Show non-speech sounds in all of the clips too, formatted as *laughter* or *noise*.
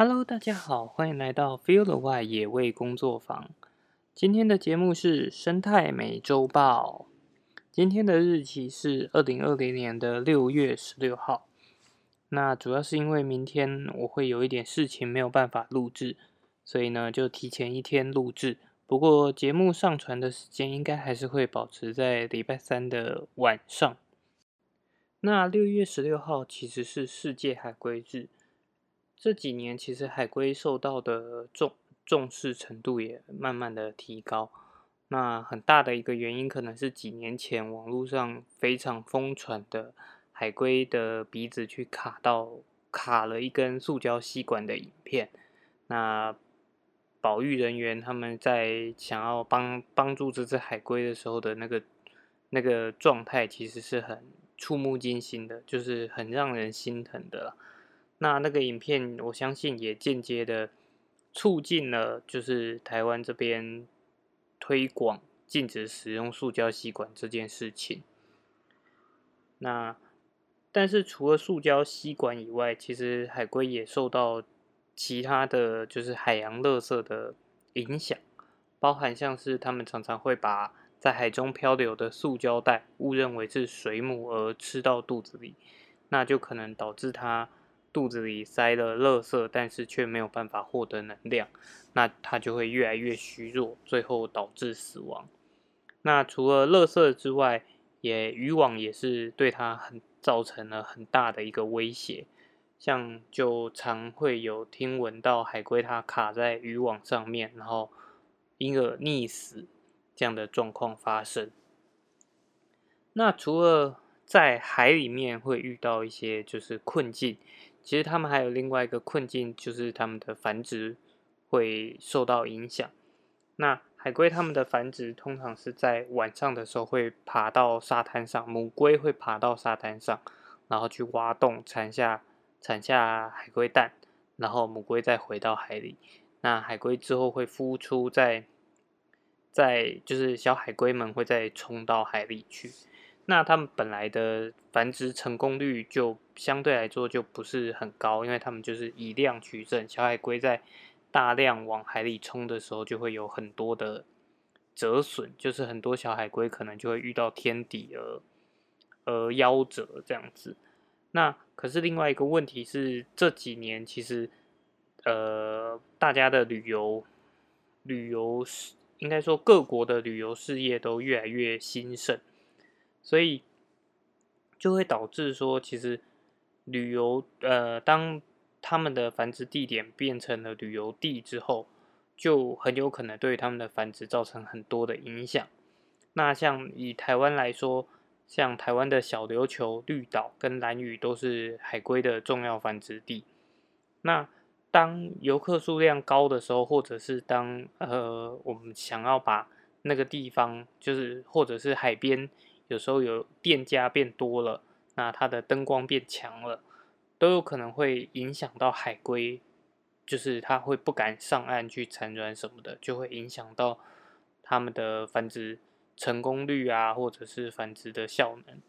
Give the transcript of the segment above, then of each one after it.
Hello，大家好，欢迎来到 Feel the Y 野味工作坊。今天的节目是生态美洲豹。今天的日期是二零二零年的六月十六号。那主要是因为明天我会有一点事情没有办法录制，所以呢就提前一天录制。不过节目上传的时间应该还是会保持在礼拜三的晚上。那六月十六号其实是世界海龟日。这几年其实海龟受到的重重视程度也慢慢的提高。那很大的一个原因可能是几年前网络上非常疯传的海龟的鼻子去卡到卡了一根塑胶吸管的影片。那保育人员他们在想要帮帮助这只海龟的时候的那个那个状态其实是很触目惊心的，就是很让人心疼的了。那那个影片，我相信也间接的促进了，就是台湾这边推广禁止使用塑胶吸管这件事情。那但是除了塑胶吸管以外，其实海龟也受到其他的就是海洋垃圾的影响，包含像是他们常常会把在海中漂流的塑胶袋误认为是水母而吃到肚子里，那就可能导致它。肚子里塞了垃圾，但是却没有办法获得能量，那它就会越来越虚弱，最后导致死亡。那除了垃圾之外，也渔网也是对它很造成了很大的一个威胁。像就常会有听闻到海龟它卡在渔网上面，然后因而溺死这样的状况发生。那除了在海里面会遇到一些就是困境。其实他们还有另外一个困境，就是他们的繁殖会受到影响。那海龟它们的繁殖通常是在晚上的时候会爬到沙滩上，母龟会爬到沙滩上，然后去挖洞产下产下海龟蛋，然后母龟再回到海里。那海龟之后会孵出，在在就是小海龟们会再冲到海里去。那他们本来的繁殖成功率就相对来说就不是很高，因为他们就是以量取胜。小海龟在大量往海里冲的时候，就会有很多的折损，就是很多小海龟可能就会遇到天敌而而夭折这样子。那可是另外一个问题是，这几年其实呃大家的旅游旅游应该说各国的旅游事业都越来越兴盛。所以就会导致说，其实旅游呃，当他们的繁殖地点变成了旅游地之后，就很有可能对他们的繁殖造成很多的影响。那像以台湾来说，像台湾的小琉球、绿岛跟蓝屿都是海龟的重要繁殖地。那当游客数量高的时候，或者是当呃我们想要把那个地方，就是或者是海边。有时候有店家变多了，那它的灯光变强了，都有可能会影响到海龟，就是它会不敢上岸去产卵什么的，就会影响到它们的繁殖成功率啊，或者是繁殖的效能。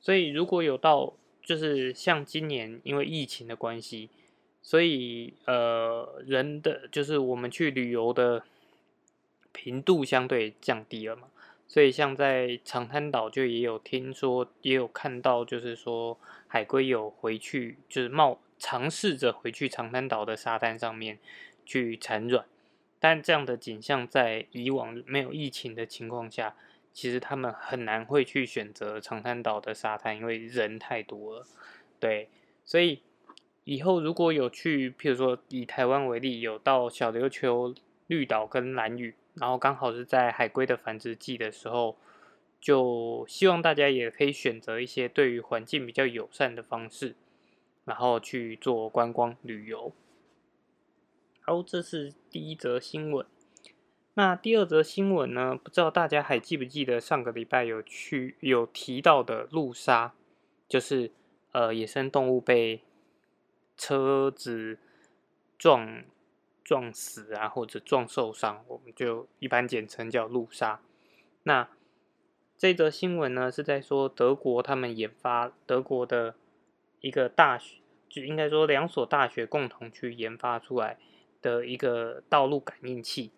所以如果有到，就是像今年因为疫情的关系，所以呃人的就是我们去旅游的频度相对降低了嘛。所以，像在长滩岛就也有听说，也有看到，就是说海龟有回去，就是冒尝试着回去长滩岛的沙滩上面去产卵。但这样的景象在以往没有疫情的情况下，其实他们很难会去选择长滩岛的沙滩，因为人太多了。对，所以以后如果有去，譬如说以台湾为例，有到小琉球、绿岛跟蓝屿。然后刚好是在海龟的繁殖季的时候，就希望大家也可以选择一些对于环境比较友善的方式，然后去做观光旅游。好，这是第一则新闻。那第二则新闻呢？不知道大家还记不记得上个礼拜有去有提到的路杀，就是呃野生动物被车子撞。撞死啊，或者撞受伤，我们就一般简称叫路杀。那这则新闻呢，是在说德国他们研发德国的一个大学，就应该说两所大学共同去研发出来的一个道路感应器。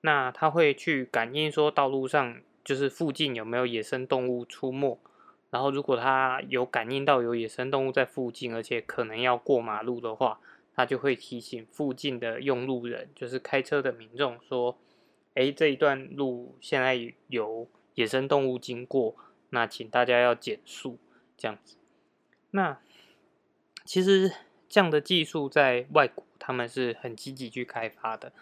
那它会去感应说道路上就是附近有没有野生动物出没，然后如果它有感应到有野生动物在附近，而且可能要过马路的话，它就会提醒附近的用路人，就是开车的民众说：“哎，这一段路现在有野生动物经过，那请大家要减速。”这样子。那其实这样的技术在外国他们是很积极去开发的。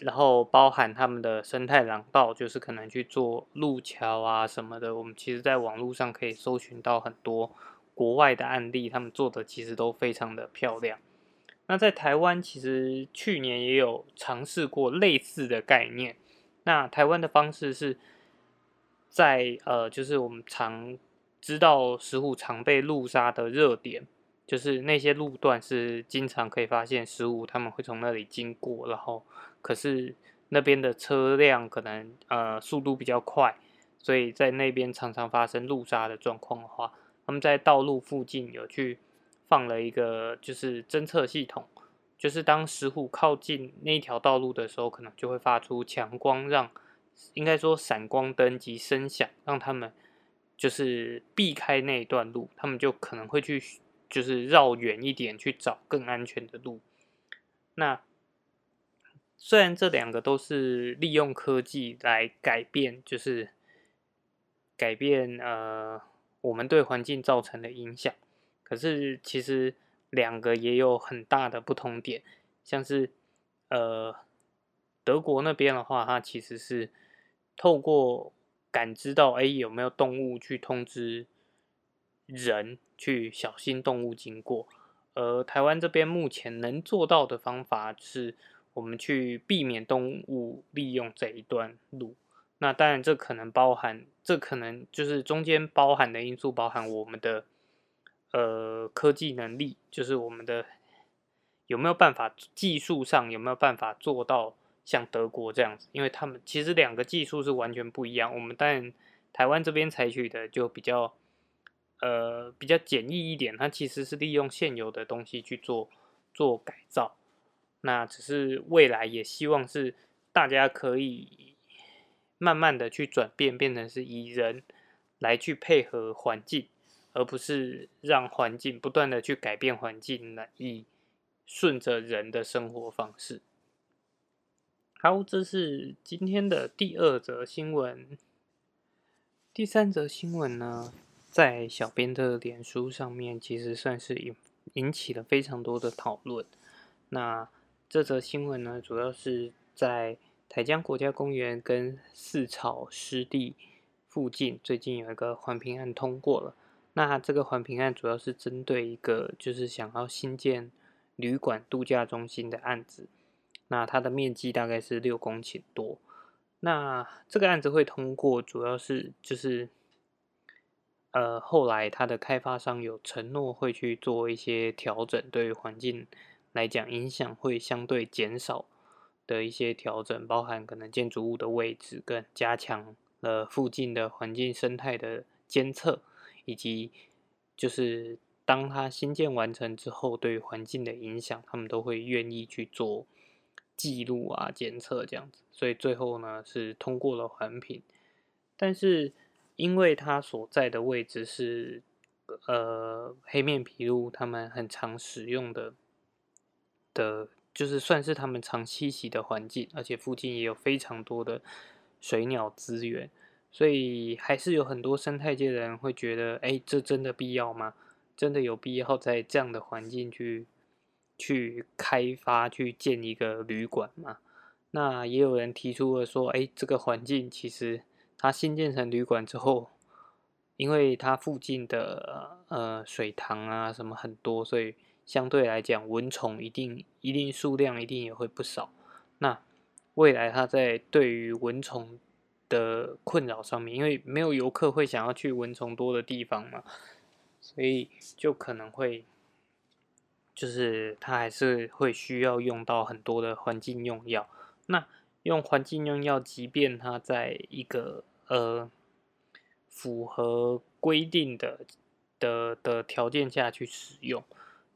然后包含他们的生态廊道，就是可能去做路桥啊什么的。我们其实在网络上可以搜寻到很多国外的案例，他们做的其实都非常的漂亮。那在台湾，其实去年也有尝试过类似的概念。那台湾的方式是在呃，就是我们常知道石虎常被路杀的热点，就是那些路段是经常可以发现石虎他们会从那里经过，然后。可是那边的车辆可能呃速度比较快，所以在那边常常发生路杀的状况的话，他们在道路附近有去放了一个就是侦测系统，就是当石虎靠近那条道路的时候，可能就会发出强光，让应该说闪光灯及声响，让他们就是避开那一段路，他们就可能会去就是绕远一点去找更安全的路。那虽然这两个都是利用科技来改变，就是改变呃我们对环境造成的影响，可是其实两个也有很大的不同点。像是呃德国那边的话，它其实是透过感知到哎有没有动物去通知人去小心动物经过，而台湾这边目前能做到的方法是。我们去避免动物利用这一段路，那当然这可能包含，这可能就是中间包含的因素，包含我们的呃科技能力，就是我们的有没有办法技术上有没有办法做到像德国这样子，因为他们其实两个技术是完全不一样。我们当然台湾这边采取的就比较呃比较简易一点，它其实是利用现有的东西去做做改造。那只是未来也希望是大家可以慢慢的去转变，变成是以人来去配合环境，而不是让环境不断的去改变环境，来以顺着人的生活方式。好，这是今天的第二则新闻。第三则新闻呢，在小编的脸书上面，其实算是引引起了非常多的讨论。那这则新闻呢，主要是在台江国家公园跟四草湿地附近，最近有一个环评案通过了。那这个环评案主要是针对一个就是想要新建旅馆度假中心的案子。那它的面积大概是六公顷多。那这个案子会通过，主要是就是呃后来它的开发商有承诺会去做一些调整，对于环境。来讲，影响会相对减少的一些调整，包含可能建筑物的位置跟加强了附近的环境生态的监测，以及就是当它新建完成之后，对环境的影响，他们都会愿意去做记录啊、监测这样子。所以最后呢是通过了环评，但是因为它所在的位置是呃黑面琵鹭他们很常使用的。的，就是算是他们常栖息的环境，而且附近也有非常多的水鸟资源，所以还是有很多生态界的人会觉得，哎，这真的必要吗？真的有必要在这样的环境去去开发、去建一个旅馆吗？那也有人提出了说，哎，这个环境其实它新建成旅馆之后，因为它附近的呃水塘啊什么很多，所以。相对来讲，蚊虫一定一定数量一定也会不少。那未来它在对于蚊虫的困扰上面，因为没有游客会想要去蚊虫多的地方嘛，所以就可能会，就是它还是会需要用到很多的环境用药。那用环境用药，即便它在一个呃符合规定的的的条件下去使用。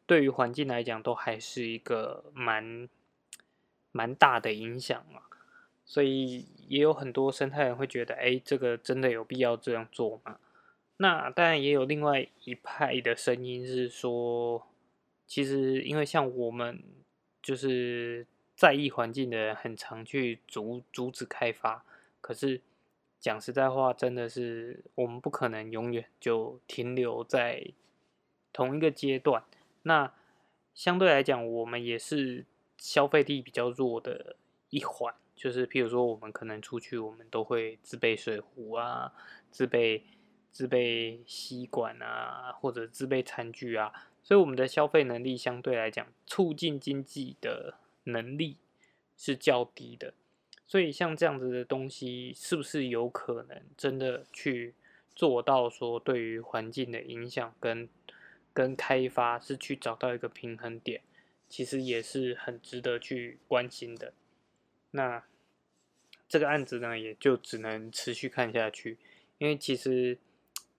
对于环境来讲，都还是一个蛮蛮大的影响嘛。所以也有很多生态人会觉得，哎，这个真的有必要这样做吗？那当然也有另外一派的声音是说，其实因为像我们就是在意环境的人，很常去阻阻止开发。可是讲实在话，真的是我们不可能永远就停留在同一个阶段。那相对来讲，我们也是消费力比较弱的一环。就是譬如说，我们可能出去，我们都会自备水壶啊，自备自备吸管啊，或者自备餐具啊，所以我们的消费能力相对来讲，促进经济的能力是较低的。所以像这样子的东西，是不是有可能真的去做到说，对于环境的影响跟跟开发是去找到一个平衡点，其实也是很值得去关心的。那。这个案子呢，也就只能持续看下去，因为其实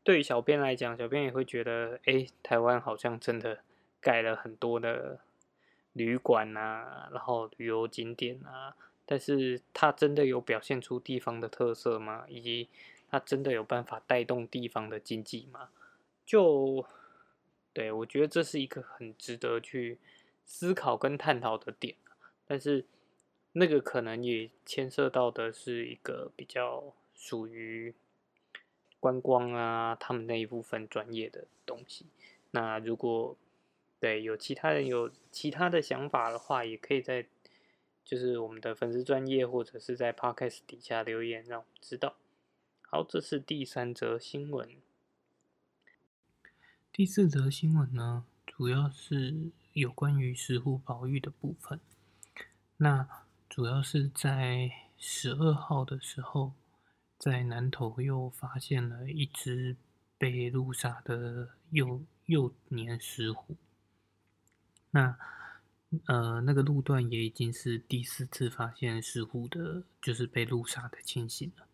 对于小编来讲，小编也会觉得，哎，台湾好像真的盖了很多的旅馆啊，然后旅游景点啊，但是它真的有表现出地方的特色吗？以及它真的有办法带动地方的经济吗？就对我觉得这是一个很值得去思考跟探讨的点，但是。那个可能也牵涉到的是一个比较属于观光啊，他们那一部分专业的东西。那如果对有其他人有其他的想法的话，也可以在就是我们的粉丝专业或者是在 podcast 底下留言，让我们知道。好，这是第三则新闻。第四则新闻呢，主要是有关于石斛保育的部分。那主要是在十二号的时候，在南头又发现了一只被路杀的幼幼年石虎。那呃，那个路段也已经是第四次发现石虎的，就是被路杀的情形了。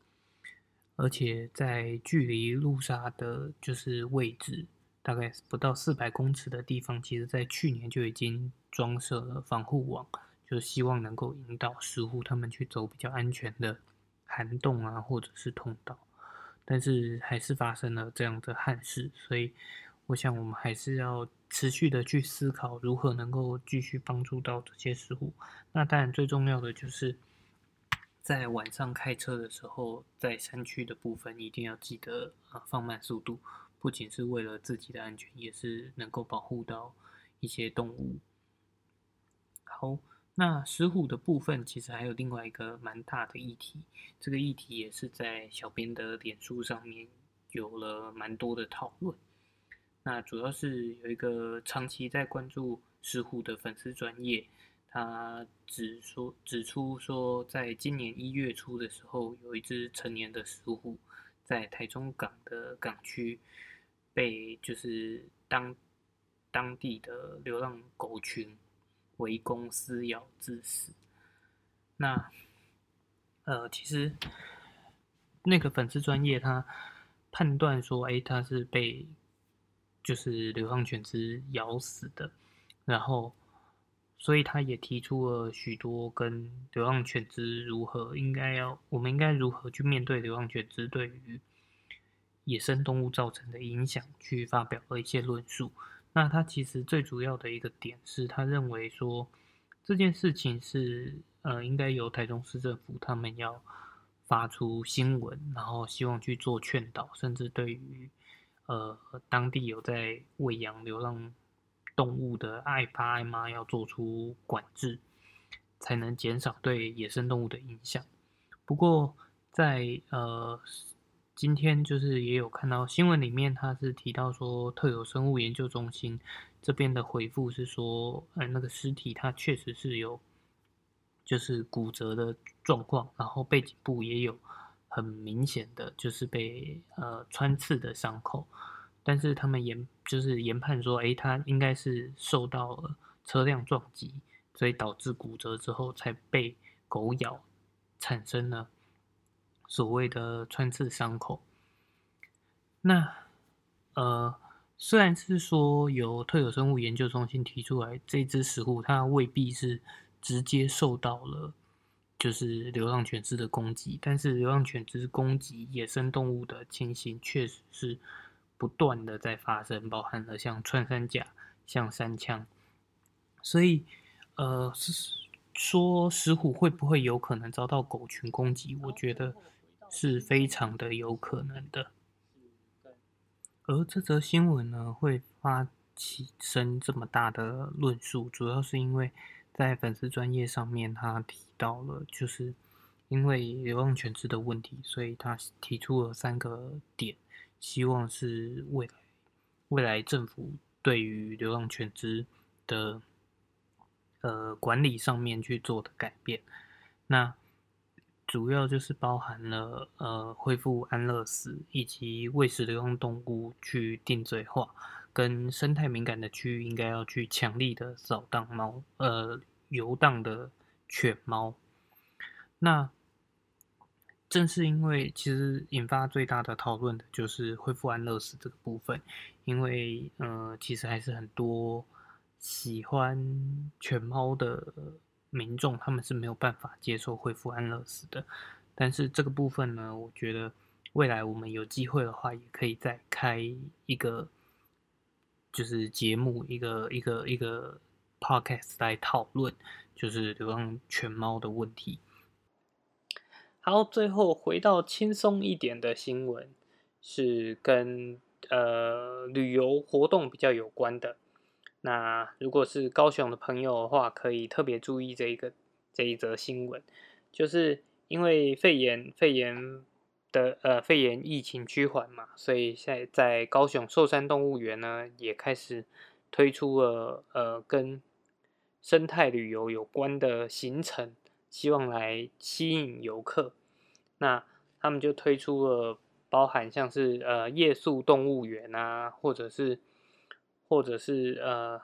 而且在距离路杀的，就是位置大概不到四百公尺的地方，其实在去年就已经装设了防护网。就希望能够引导石斛他们去走比较安全的涵洞啊，或者是通道，但是还是发生了这样的憾事，所以我想我们还是要持续的去思考如何能够继续帮助到这些石斛。那当然最重要的就是在晚上开车的时候，在山区的部分一定要记得啊放慢速度，不仅是为了自己的安全，也是能够保护到一些动物。好。那石虎的部分，其实还有另外一个蛮大的议题，这个议题也是在小编的脸书上面有了蛮多的讨论。那主要是有一个长期在关注石虎的粉丝专业，他指说指出说，在今年一月初的时候，有一只成年的石虎在台中港的港区被就是当当地的流浪狗群。围攻撕咬致死。那，呃，其实那个粉丝专业他判断说，哎，他是被就是流浪犬只咬死的。然后，所以他也提出了许多跟流浪犬只如何应该要，我们应该如何去面对流浪犬只对于野生动物造成的影响，去发表了一些论述。那他其实最主要的一个点是，他认为说这件事情是呃，应该由台中市政府他们要发出新闻，然后希望去做劝导，甚至对于呃当地有在喂养流浪动物的爱爸爱妈要做出管制，才能减少对野生动物的影响。不过在呃。今天就是也有看到新闻里面，他是提到说特有生物研究中心这边的回复是说，呃，那个尸体它确实是有就是骨折的状况，然后背颈部也有很明显的就是被呃穿刺的伤口，但是他们研就是研判说，哎，他应该是受到了车辆撞击，所以导致骨折之后才被狗咬，产生了。所谓的穿刺伤口，那呃，虽然是说由特有生物研究中心提出来，这只石虎它未必是直接受到了就是流浪犬只的攻击，但是流浪犬只攻击野生动物的情形确实是不断的在发生，包含了像穿山甲、像山枪，所以呃说石虎会不会有可能遭到狗群攻击？我觉得是非常的有可能的。而这则新闻呢，会发起生这么大的论述，主要是因为在粉丝专业上面，他提到了，就是因为流浪犬只的问题，所以他提出了三个点，希望是未来未来政府对于流浪犬只的呃管理上面去做的改变。那主要就是包含了呃恢复安乐死，以及喂食流浪动物去定罪化，跟生态敏感的区域应该要去强力的扫荡猫呃游荡的犬猫。那正是因为其实引发最大的讨论的就是恢复安乐死这个部分，因为呃其实还是很多喜欢犬猫的。民众他们是没有办法接受恢复安乐死的，但是这个部分呢，我觉得未来我们有机会的话，也可以再开一个就是节目，一个一个一个 podcast 来讨论，就是流浪犬猫的问题。好，最后回到轻松一点的新闻，是跟呃旅游活动比较有关的。那如果是高雄的朋友的话，可以特别注意这一个这一则新闻，就是因为肺炎肺炎的呃肺炎疫情趋缓嘛，所以现在在高雄寿山动物园呢也开始推出了呃跟生态旅游有关的行程，希望来吸引游客。那他们就推出了包含像是呃夜宿动物园啊，或者是。或者是呃，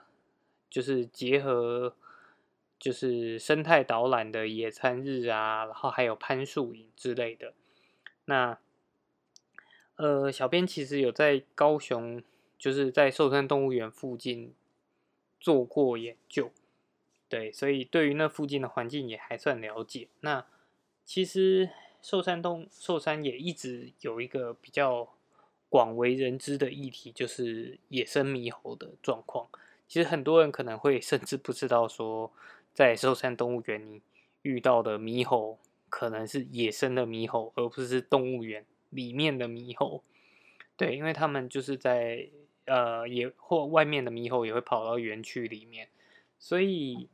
就是结合就是生态导览的野餐日啊，然后还有攀树营之类的。那呃，小编其实有在高雄，就是在寿山动物园附近做过研究，对，所以对于那附近的环境也还算了解。那其实寿山动寿山也一直有一个比较。广为人知的议题就是野生猕猴的状况。其实很多人可能会 *laughs* 甚至不知道，说在寿山动物园你遇到的猕猴可能是野生的猕猴，而不是动物园里面的猕猴。对，因为他们就是在呃野或外面的猕猴也会跑到园区里面，所以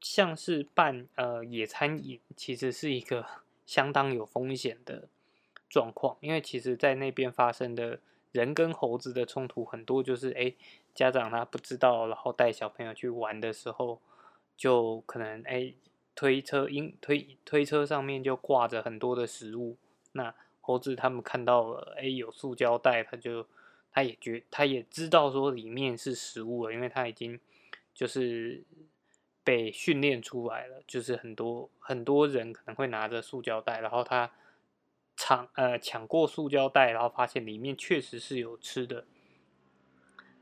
像是办呃野餐营，其实是一个 *laughs* 相当有风险的。状况，因为其实，在那边发生的人跟猴子的冲突很多，就是哎，家长他不知道，然后带小朋友去玩的时候，就可能哎，推车因推推车上面就挂着很多的食物，那猴子他们看到了哎有塑胶袋，他就他也觉他也知道说里面是食物了，因为他已经就是被训练出来了，就是很多很多人可能会拿着塑胶袋，然后他。抢呃抢过塑胶袋，然后发现里面确实是有吃的，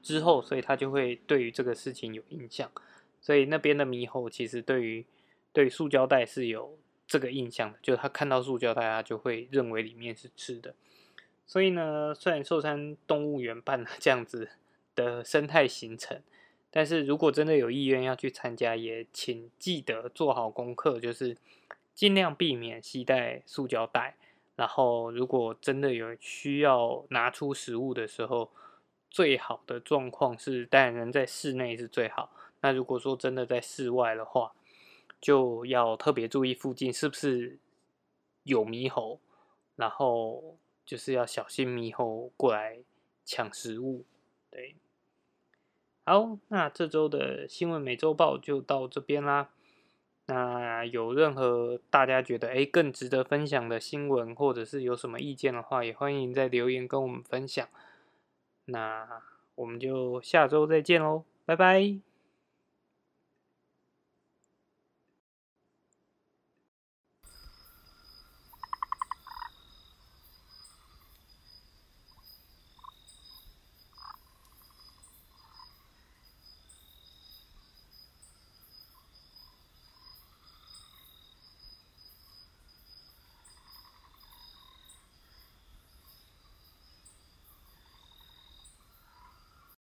之后，所以他就会对于这个事情有印象，所以那边的猕猴其实对于对塑胶袋是有这个印象的，就是他看到塑胶袋，他就会认为里面是吃的。所以呢，虽然寿山动物园办了这样子的生态行程，但是如果真的有意愿要去参加，也请记得做好功课，就是尽量避免携带塑胶袋。然后，如果真的有需要拿出食物的时候，最好的状况是当然人在室内是最好。那如果说真的在室外的话，就要特别注意附近是不是有猕猴，然后就是要小心猕猴过来抢食物。对，好，那这周的新闻美洲报就到这边啦。那有任何大家觉得诶更值得分享的新闻，或者是有什么意见的话，也欢迎在留言跟我们分享。那我们就下周再见喽，拜拜。